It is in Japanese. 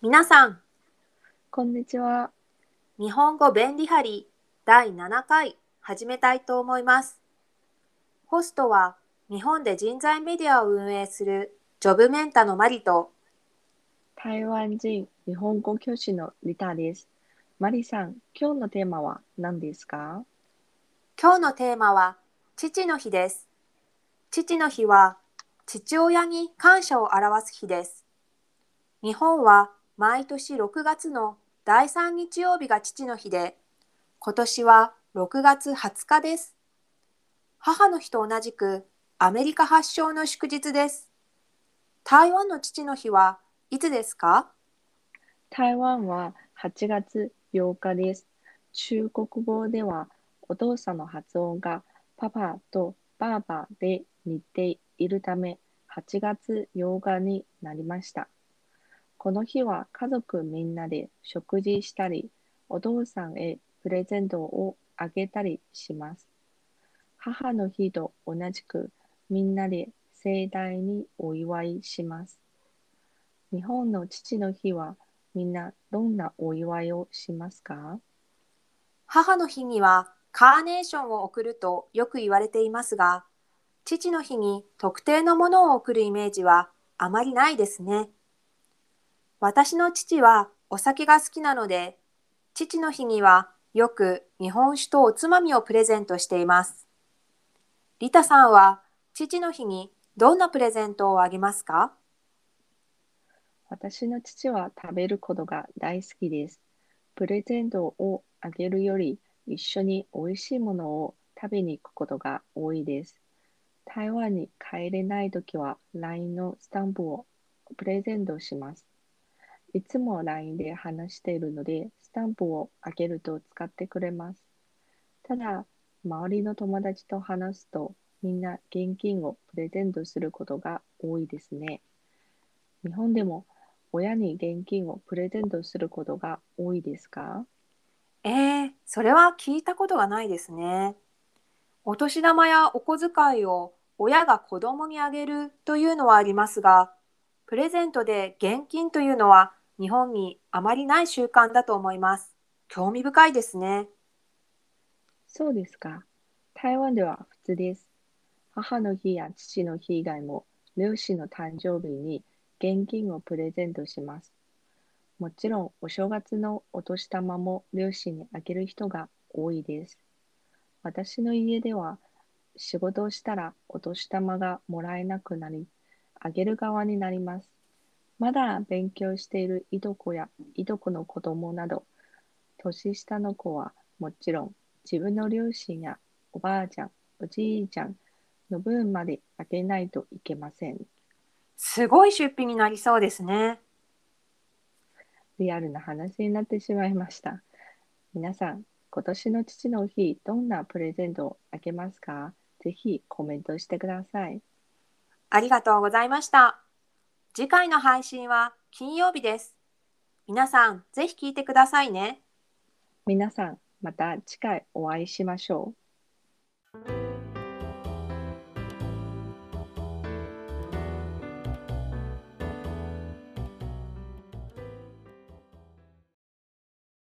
皆さん、こんにちは。日本語便利貼り第7回始めたいと思います。ホストは日本で人材メディアを運営するジョブメンタのマリと台湾人日本語教師のリタです。マリさん、今日のテーマは何ですか？今日のテーマは父の日です。父の日は父親に感謝を表す日です。日本は毎年6月の第3日曜日が父の日で、今年は6月20日です。母の日と同じくアメリカ発祥の祝日です。台湾の父の日はいつですか？台湾は8月8日です。中国語ではお父さんの発音がパパとバーバーで似ているため8月8日になりました。この日は家族みんなで食事したり、お父さんへプレゼントをあげたりします。母の日と同じくみんなで盛大にお祝いします。日本の父の日はみんなどんなお祝いをしますか？母の日にはカーネーションを贈るとよく言われていますが、父の日に特定のものを贈るイメージはあまりないですね。私の父はお酒が好きなので、父の日にはよく日本酒とおつまみをプレゼントしています。リタさんは父の日にどんなプレゼントをあげますか？私の父は食べることが大好きです。プレゼントをあげるより一緒に美味しいものを食べに行くことが多いです。台湾に帰れないときは LINE のスタンプをプレゼントします。いつも LINE で話しているので、スタンプをあげると使ってくれます。ただ、周りの友達と話すと、みんな現金をプレゼントすることが多いですね。日本でも親に現金をプレゼントすることが多いですか？えー、それは聞いたことがないですね。お年玉やお小遣いを親が子供にあげるというのはありますが、プレゼントで現金というのは日本にあまりない習慣だと思います。興味深いですね。そうですか。台湾では普通です。母の日や父の日以外も、両親の誕生日に現金をプレゼントします。もちろん、お正月のお年玉も両親にあげる人が多いです。私の家では、仕事をしたらお年玉がもらえなくなり、あげる側になります。まだ勉強しているいとこやいとこの子供など、年下の子はもちろん自分の両親やおばあちゃん、おじいちゃんの分まであげないといけません。すごい出費になりそうですね。リアルな話になってしまいました。皆さん、今年の父の日、どんなプレゼントをあげますか？ぜひコメントしてください。ありがとうございました。次回の配信は金曜日です。皆さん、ぜひ聞いてくださいね。皆さん、また次回お会いしましょう。